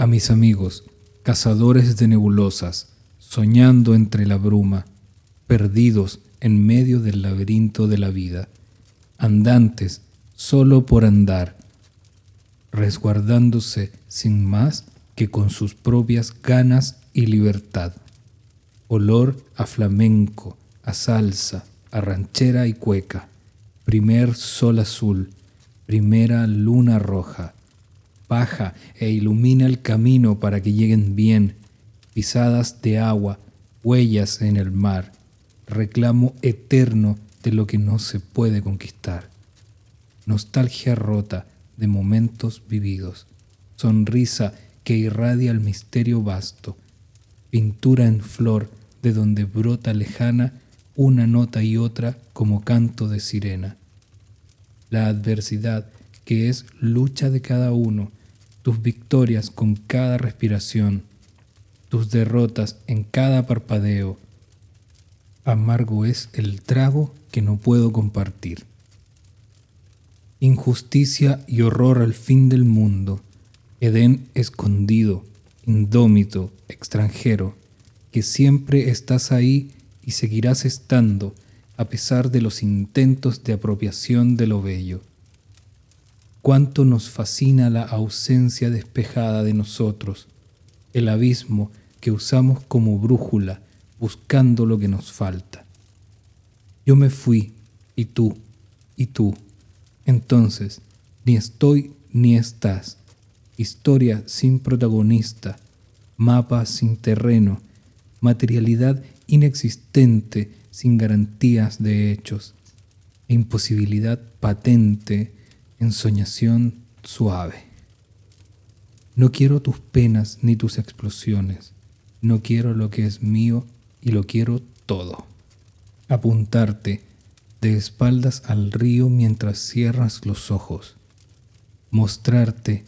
A mis amigos, cazadores de nebulosas, soñando entre la bruma, perdidos en medio del laberinto de la vida, andantes solo por andar, resguardándose sin más que con sus propias ganas y libertad. Olor a flamenco, a salsa, a ranchera y cueca, primer sol azul, primera luna roja, baja e ilumina el camino para que lleguen bien, pisadas de agua, huellas en el mar, reclamo eterno de lo que no se puede conquistar, nostalgia rota de momentos vividos, sonrisa que irradia el misterio vasto, pintura en flor de donde brota lejana una nota y otra como canto de sirena. La adversidad que es lucha de cada uno, tus victorias con cada respiración, tus derrotas en cada parpadeo. Amargo es el trago que no puedo compartir. Injusticia y horror al fin del mundo, Edén escondido, indómito, extranjero, que siempre estás ahí y seguirás estando a pesar de los intentos de apropiación de lo bello. Cuánto nos fascina la ausencia despejada de nosotros, el abismo que usamos como brújula buscando lo que nos falta. Yo me fui, y tú, y tú. Entonces, ni estoy ni estás historia sin protagonista, mapa sin terreno, materialidad inexistente sin garantías de hechos, imposibilidad patente, ensoñación suave. No quiero tus penas ni tus explosiones, no quiero lo que es mío y lo quiero todo. Apuntarte de espaldas al río mientras cierras los ojos, mostrarte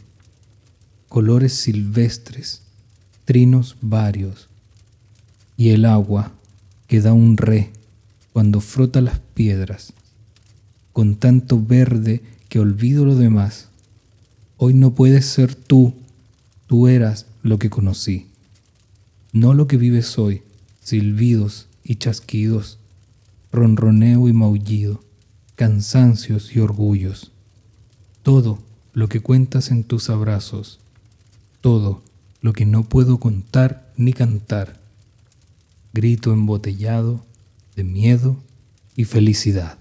colores silvestres, trinos varios, y el agua que da un re cuando frota las piedras, con tanto verde que olvido lo demás. Hoy no puedes ser tú, tú eras lo que conocí, no lo que vives hoy, silbidos y chasquidos, ronroneo y maullido, cansancios y orgullos, todo lo que cuentas en tus abrazos, todo lo que no puedo contar ni cantar, grito embotellado de miedo y felicidad.